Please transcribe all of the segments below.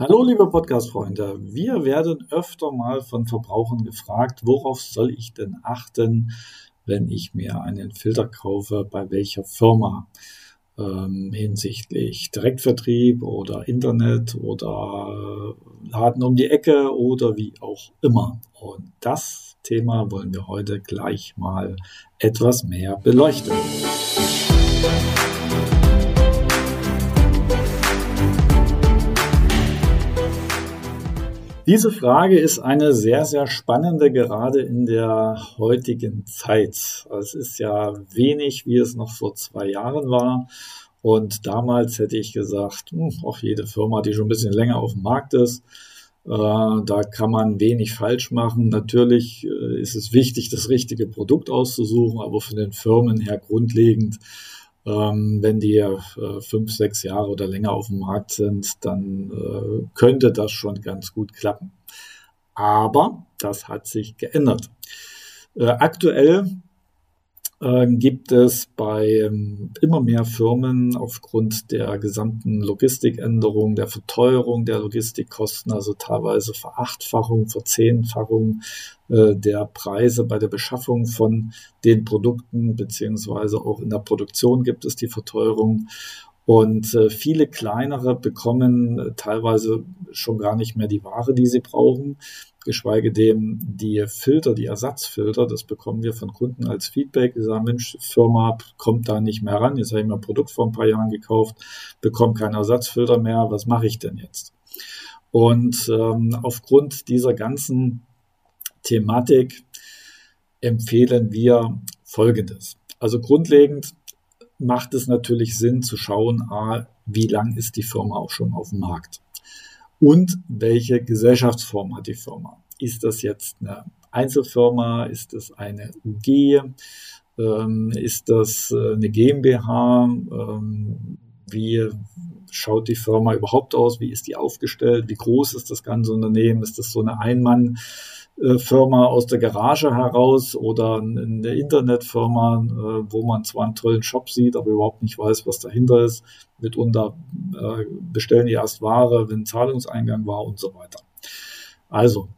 Hallo liebe Podcast-Freunde, wir werden öfter mal von Verbrauchern gefragt, worauf soll ich denn achten, wenn ich mir einen Filter kaufe, bei welcher Firma ähm, hinsichtlich Direktvertrieb oder Internet oder Laden um die Ecke oder wie auch immer. Und das Thema wollen wir heute gleich mal etwas mehr beleuchten. Diese Frage ist eine sehr, sehr spannende, gerade in der heutigen Zeit. Es ist ja wenig, wie es noch vor zwei Jahren war. Und damals hätte ich gesagt, hm, auch jede Firma, die schon ein bisschen länger auf dem Markt ist, äh, da kann man wenig falsch machen. Natürlich äh, ist es wichtig, das richtige Produkt auszusuchen, aber von den Firmen her grundlegend ähm, wenn die äh, fünf, sechs Jahre oder länger auf dem Markt sind, dann äh, könnte das schon ganz gut klappen. Aber das hat sich geändert. Äh, aktuell äh, gibt es bei ähm, immer mehr Firmen aufgrund der gesamten Logistikänderung, der Verteuerung der Logistikkosten, also teilweise Verachtfachung, Verzehnfachung äh, der Preise bei der Beschaffung von den Produkten, beziehungsweise auch in der Produktion gibt es die Verteuerung. Und äh, viele kleinere bekommen äh, teilweise schon gar nicht mehr die Ware, die sie brauchen, geschweige denn die Filter, die Ersatzfilter, das bekommen wir von Kunden als Feedback. Die sagen, Mensch, Firma kommt da nicht mehr ran. Jetzt habe ich mir ein Produkt vor ein paar Jahren gekauft, bekomme keinen Ersatzfilter mehr. Was mache ich denn jetzt? Und ähm, aufgrund dieser ganzen Thematik empfehlen wir Folgendes. Also grundlegend macht es natürlich Sinn zu schauen, a, wie lang ist die Firma auch schon auf dem Markt und welche Gesellschaftsform hat die Firma. Ist das jetzt eine Einzelfirma? Ist das eine UG? Ähm, ist das äh, eine GmbH? Ähm, wie schaut die Firma überhaupt aus? Wie ist die aufgestellt? Wie groß ist das ganze Unternehmen? Ist das so eine Einmann- Firma aus der Garage heraus oder eine Internetfirma, äh, wo man zwar einen tollen Shop sieht, aber überhaupt nicht weiß, was dahinter ist. Mitunter äh, bestellen die erst Ware, wenn Zahlungseingang war und so weiter. Also,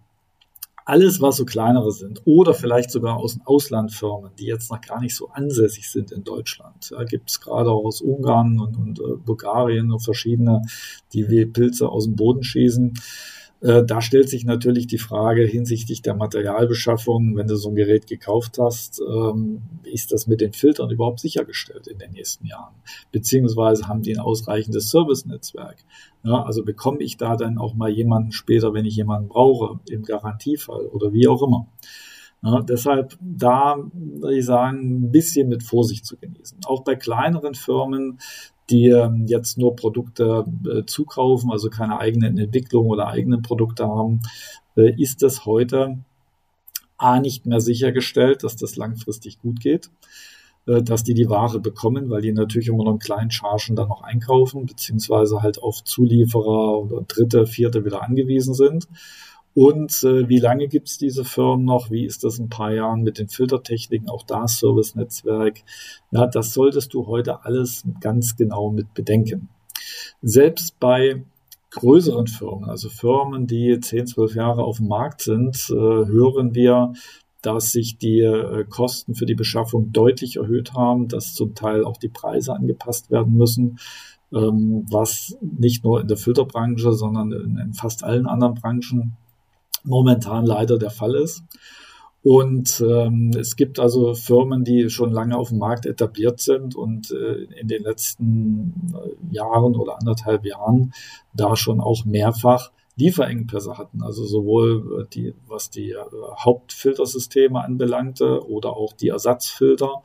alles, was so kleinere sind oder vielleicht sogar aus Auslandfirmen, die jetzt noch gar nicht so ansässig sind in Deutschland. Da gibt es gerade auch aus Ungarn und, und äh, Bulgarien und verschiedene, die wie Pilze aus dem Boden schießen. Äh, da stellt sich natürlich die Frage hinsichtlich der Materialbeschaffung, wenn du so ein Gerät gekauft hast, ähm, ist das mit den Filtern überhaupt sichergestellt in den nächsten Jahren? Beziehungsweise haben die ein ausreichendes Servicenetzwerk? Ja, also bekomme ich da dann auch mal jemanden später, wenn ich jemanden brauche, im Garantiefall oder wie auch immer? Ja, deshalb da würde ich sagen, ein bisschen mit Vorsicht zu genießen. Auch bei kleineren Firmen die ähm, jetzt nur Produkte äh, zukaufen, also keine eigenen Entwicklung oder eigenen Produkte haben, äh, ist es heute A nicht mehr sichergestellt, dass das langfristig gut geht, äh, dass die die Ware bekommen, weil die natürlich immer noch in kleinen Chargen dann noch einkaufen, beziehungsweise halt auf Zulieferer oder dritte, vierte wieder angewiesen sind. Und äh, wie lange gibt es diese Firmen noch? Wie ist das in ein paar Jahren mit den Filtertechniken? Auch da Service-Netzwerk. Ja, das solltest du heute alles ganz genau mit bedenken. Selbst bei größeren Firmen, also Firmen, die 10, 12 Jahre auf dem Markt sind, äh, hören wir, dass sich die äh, Kosten für die Beschaffung deutlich erhöht haben, dass zum Teil auch die Preise angepasst werden müssen, ähm, was nicht nur in der Filterbranche, sondern in, in fast allen anderen Branchen momentan leider der Fall ist. Und ähm, es gibt also Firmen, die schon lange auf dem Markt etabliert sind und äh, in den letzten äh, Jahren oder anderthalb Jahren da schon auch mehrfach Lieferengpässe hatten. Also sowohl äh, die, was die äh, Hauptfiltersysteme anbelangte oder auch die Ersatzfilter,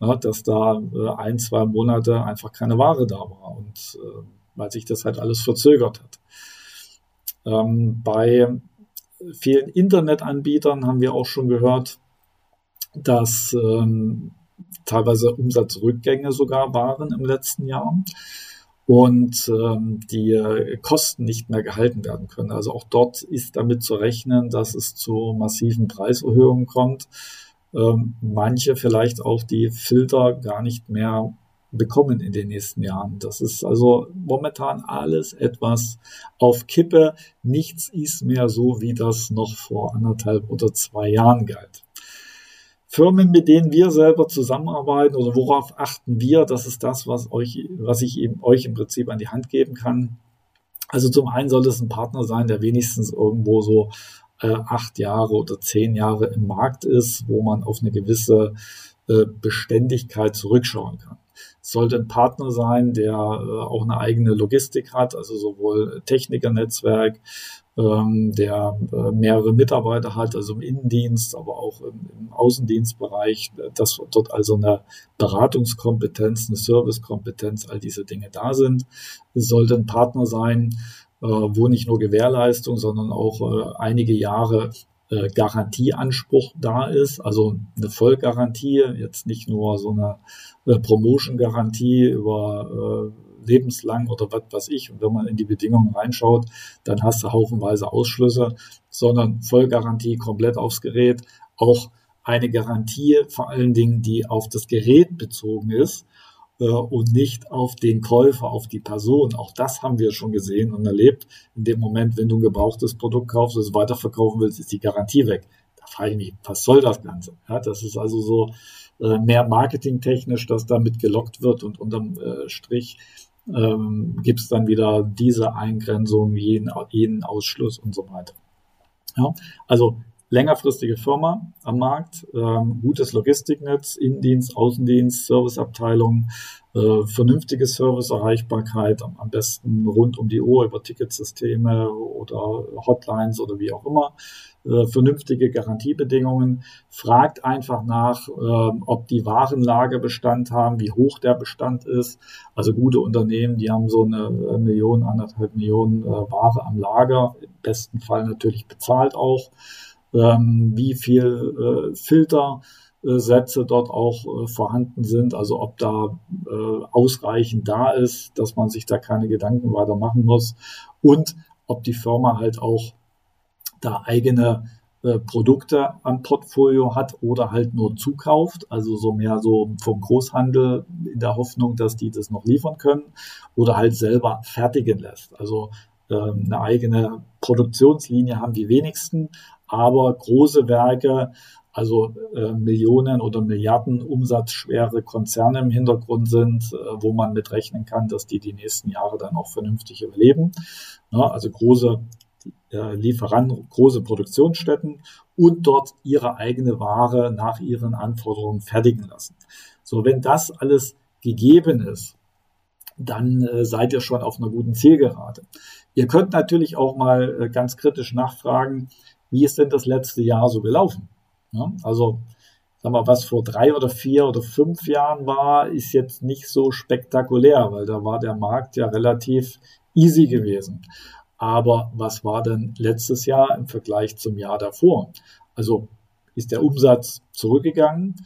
ja, dass da äh, ein, zwei Monate einfach keine Ware da war und äh, weil sich das halt alles verzögert hat. Ähm, bei vielen Internetanbietern haben wir auch schon gehört, dass ähm, teilweise Umsatzrückgänge sogar waren im letzten Jahr und ähm, die äh, Kosten nicht mehr gehalten werden können. Also auch dort ist damit zu rechnen, dass es zu massiven Preiserhöhungen kommt. Ähm, manche vielleicht auch die Filter gar nicht mehr bekommen in den nächsten Jahren. Das ist also momentan alles etwas auf Kippe. Nichts ist mehr so, wie das noch vor anderthalb oder zwei Jahren galt. Firmen, mit denen wir selber zusammenarbeiten oder worauf achten wir, das ist das, was euch, was ich eben, euch im Prinzip an die Hand geben kann. Also zum einen soll es ein Partner sein, der wenigstens irgendwo so äh, acht Jahre oder zehn Jahre im Markt ist, wo man auf eine gewisse äh, Beständigkeit zurückschauen kann. Es sollte ein Partner sein, der äh, auch eine eigene Logistik hat, also sowohl Technikernetzwerk, ähm, der äh, mehrere Mitarbeiter hat, also im Innendienst, aber auch im, Außendienstbereich, dass dort also eine Beratungskompetenz, eine Servicekompetenz, all diese Dinge da sind. Es sollte ein Partner sein, äh, wo nicht nur Gewährleistung, sondern auch äh, einige Jahre äh, Garantieanspruch da ist, also eine Vollgarantie, jetzt nicht nur so eine Promotion-Garantie über lebenslang oder was weiß ich. Und wenn man in die Bedingungen reinschaut, dann hast du haufenweise Ausschlüsse, sondern Vollgarantie komplett aufs Gerät. Auch eine Garantie vor allen Dingen, die auf das Gerät bezogen ist äh, und nicht auf den Käufer, auf die Person. Auch das haben wir schon gesehen und erlebt. In dem Moment, wenn du ein gebrauchtes Produkt kaufst, es weiterverkaufen willst, ist die Garantie weg. Da frage ich mich, was soll das Ganze? Ja, das ist also so äh, mehr marketingtechnisch, dass damit gelockt wird und unterm äh, Strich ähm, gibt es dann wieder diese Eingrenzung, jeden, jeden Ausschluss und so weiter. Ja, also längerfristige Firma am Markt, ähm, gutes Logistiknetz, Innendienst, Außendienst, Serviceabteilung, äh, vernünftige Serviceerreichbarkeit, am, am besten rund um die Uhr über Ticketsysteme oder Hotlines oder wie auch immer, äh, vernünftige Garantiebedingungen. Fragt einfach nach, äh, ob die Warenlage Bestand haben, wie hoch der Bestand ist. Also gute Unternehmen, die haben so eine Million, anderthalb Millionen äh, Ware am Lager, im besten Fall natürlich bezahlt auch ähm, wie viel äh, Filtersätze dort auch äh, vorhanden sind, also ob da äh, ausreichend da ist, dass man sich da keine Gedanken weiter machen muss. Und ob die Firma halt auch da eigene äh, Produkte am Portfolio hat oder halt nur zukauft, also so mehr so vom Großhandel in der Hoffnung, dass die das noch liefern können oder halt selber fertigen lässt. Also ähm, eine eigene Produktionslinie haben die wenigsten, aber große Werke, also äh, Millionen oder Milliarden umsatzschwere Konzerne im Hintergrund sind, äh, wo man mit rechnen kann, dass die die nächsten Jahre dann auch vernünftig überleben. Ja, also große äh, Lieferanten, große Produktionsstätten und dort ihre eigene Ware nach ihren Anforderungen fertigen lassen. So, wenn das alles gegeben ist, dann äh, seid ihr schon auf einer guten Zielgerade. Ihr könnt natürlich auch mal äh, ganz kritisch nachfragen, wie ist denn das letzte Jahr so gelaufen? Ja, also, sag mal, was vor drei oder vier oder fünf Jahren war, ist jetzt nicht so spektakulär, weil da war der Markt ja relativ easy gewesen. Aber was war denn letztes Jahr im Vergleich zum Jahr davor? Also ist der Umsatz zurückgegangen?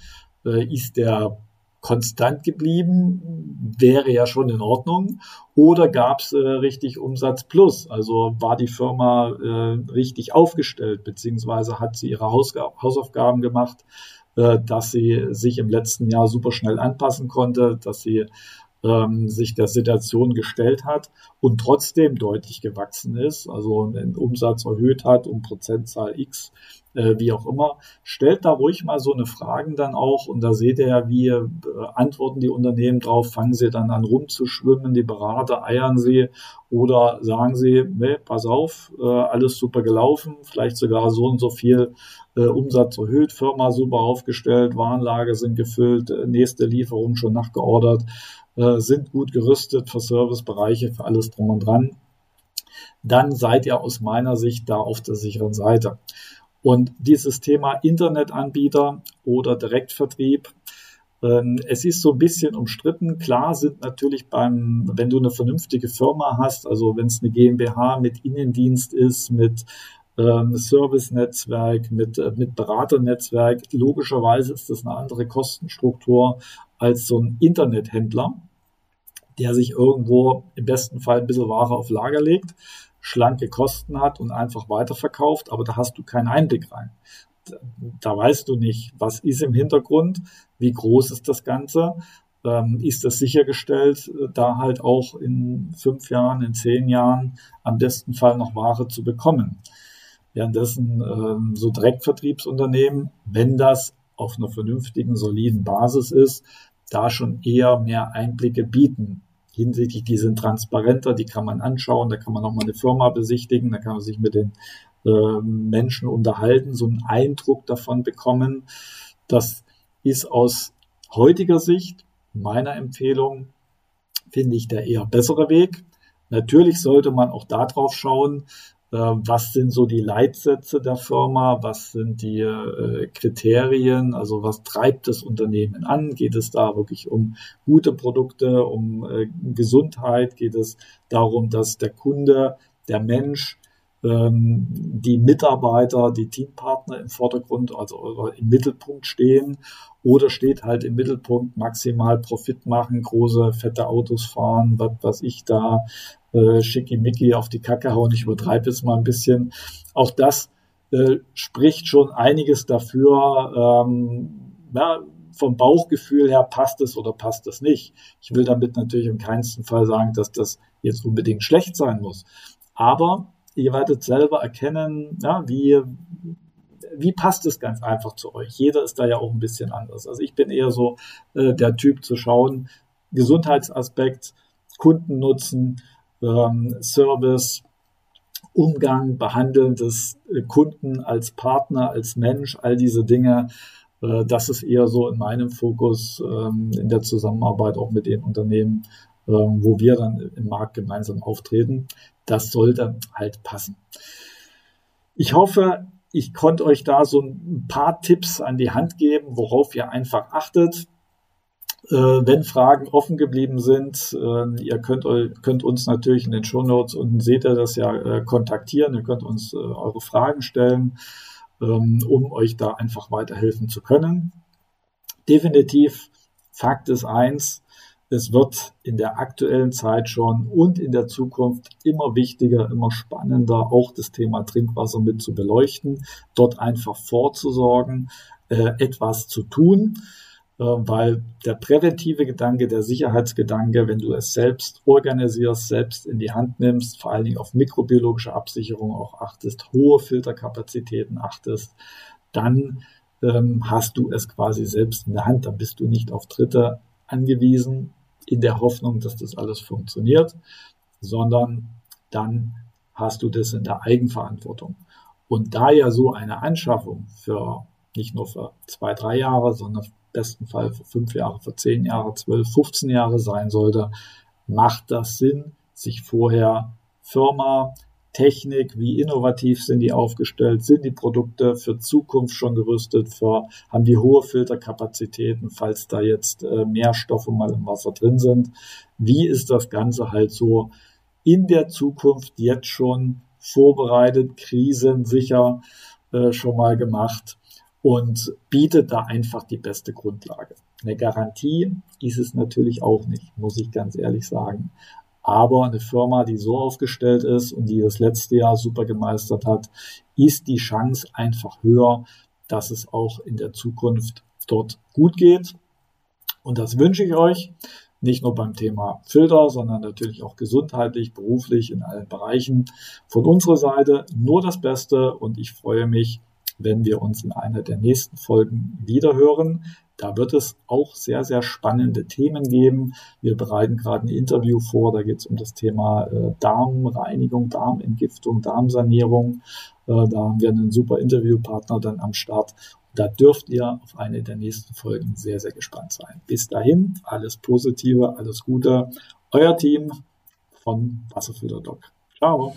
Äh, ist der konstant geblieben, wäre ja schon in Ordnung. Oder gab es äh, richtig Umsatz plus? Also war die Firma äh, richtig aufgestellt, beziehungsweise hat sie ihre Hausga Hausaufgaben gemacht, äh, dass sie sich im letzten Jahr super schnell anpassen konnte, dass sie ähm, sich der Situation gestellt hat und trotzdem deutlich gewachsen ist, also den Umsatz erhöht hat um Prozentzahl X äh, wie auch immer. Stellt da ruhig mal so eine Fragen dann auch und da seht ihr ja, wie äh, antworten die Unternehmen drauf, fangen sie dann an rumzuschwimmen, die Berater eiern sie oder sagen sie, nee, pass auf, äh, alles super gelaufen, vielleicht sogar so und so viel äh, Umsatz erhöht, Firma super aufgestellt, Warenlage sind gefüllt, äh, nächste Lieferung schon nachgeordert, äh, sind gut gerüstet für Servicebereiche, für alles drum und dran. Dann seid ihr aus meiner Sicht da auf der sicheren Seite. Und dieses Thema Internetanbieter oder Direktvertrieb, ähm, es ist so ein bisschen umstritten. Klar sind natürlich beim, wenn du eine vernünftige Firma hast, also wenn es eine GmbH mit Innendienst ist, mit ähm, Service-Netzwerk, mit, äh, mit Beraternetzwerk, logischerweise ist das eine andere Kostenstruktur als so ein Internethändler, der sich irgendwo im besten Fall ein bisschen Ware auf Lager legt schlanke Kosten hat und einfach weiterverkauft, aber da hast du keinen Einblick rein. Da weißt du nicht, was ist im Hintergrund, wie groß ist das Ganze. ähm, ist es sichergestellt, äh, da halt auch in fünf Jahren, in zehn Jahren am besten Fall noch Ware zu bekommen. Währenddessen ähm, so Direktvertriebsunternehmen, wenn das auf einer vernünftigen, soliden Basis ist, da schon eher mehr Einblicke bieten. Hinsichtlich, die sind transparenter, die kann man anschauen, da kann man auch mal eine Firma besichtigen, da kann man sich mit den äh, Menschen unterhalten, so einen Eindruck davon bekommen. Das ist aus heutiger Sicht meiner Empfehlung, finde ich der eher bessere Weg. Natürlich sollte man auch darauf schauen, was sind so die Leitsätze der Firma, was sind die äh, Kriterien, also was treibt das Unternehmen an? Geht es da wirklich um gute Produkte, um äh, Gesundheit? Geht es darum, dass der Kunde, der Mensch ähm, die Mitarbeiter, die Teampartner im Vordergrund, also im Mittelpunkt stehen oder steht halt im Mittelpunkt maximal Profit machen, große, fette Autos fahren, was was ich da, äh, schickimicki auf die Kacke hauen, ich übertreibe jetzt mal ein bisschen. Auch das äh, spricht schon einiges dafür, ähm, ja, vom Bauchgefühl her passt es oder passt es nicht. Ich will damit natürlich im keinsten Fall sagen, dass das jetzt unbedingt schlecht sein muss. Aber ihr werdet selber erkennen, ja, wie, wie passt es ganz einfach zu euch. Jeder ist da ja auch ein bisschen anders. Also ich bin eher so äh, der Typ zu schauen, Gesundheitsaspekt, Kundennutzen, ähm, Service, Umgang, Behandeln des äh, Kunden als Partner, als Mensch, all diese Dinge. Äh, das ist eher so in meinem Fokus ähm, in der Zusammenarbeit auch mit den Unternehmen, ähm, wo wir dann im Markt gemeinsam auftreten. Das sollte halt passen. Ich hoffe, ich konnte euch da so ein paar Tipps an die Hand geben, worauf ihr einfach achtet. Äh, wenn Fragen offen geblieben sind, äh, ihr könnt, könnt, uns natürlich in den Show Notes unten seht ihr das ja äh, kontaktieren. Ihr könnt uns äh, eure Fragen stellen, ähm, um euch da einfach weiterhelfen zu können. Definitiv Fakt ist eins, es wird in der aktuellen Zeit schon und in der Zukunft immer wichtiger, immer spannender, auch das Thema Trinkwasser mit zu beleuchten, dort einfach vorzusorgen, etwas zu tun, weil der präventive Gedanke, der Sicherheitsgedanke, wenn du es selbst organisierst, selbst in die Hand nimmst, vor allen Dingen auf mikrobiologische Absicherung auch achtest, hohe Filterkapazitäten achtest, dann ähm, hast du es quasi selbst in der Hand, dann bist du nicht auf Dritte angewiesen, in der Hoffnung, dass das alles funktioniert, sondern dann hast du das in der Eigenverantwortung. Und da ja so eine Anschaffung für nicht nur für zwei, drei Jahre, sondern besten Fall für fünf Jahre, für zehn Jahre, zwölf, 15 Jahre sein sollte, macht das Sinn, sich vorher Firma, Technik, wie innovativ sind die aufgestellt, sind die Produkte für Zukunft schon gerüstet, für, haben die hohe Filterkapazitäten, falls da jetzt äh, mehr Stoffe mal im Wasser drin sind. Wie ist das Ganze halt so in der Zukunft jetzt schon vorbereitet, krisensicher äh, schon mal gemacht und bietet da einfach die beste Grundlage. Eine Garantie ist es natürlich auch nicht, muss ich ganz ehrlich sagen. Aber eine Firma, die so aufgestellt ist und die das letzte Jahr super gemeistert hat, ist die Chance einfach höher, dass es auch in der Zukunft dort gut geht. Und das wünsche ich euch. Nicht nur beim Thema Filter, sondern natürlich auch gesundheitlich, beruflich, in allen Bereichen. Von unserer Seite nur das Beste und ich freue mich, wenn wir uns in einer der nächsten Folgen wiederhören. Da wird es auch sehr, sehr spannende Themen geben. Wir bereiten gerade ein Interview vor, da geht es um das Thema äh, Darmreinigung, Darmentgiftung, Darmsanierung. Äh, da haben wir einen super Interviewpartner dann am Start. Da dürft ihr auf eine der nächsten Folgen sehr, sehr gespannt sein. Bis dahin, alles Positive, alles Gute. Euer Team von Wasserfilter Doc. Ciao.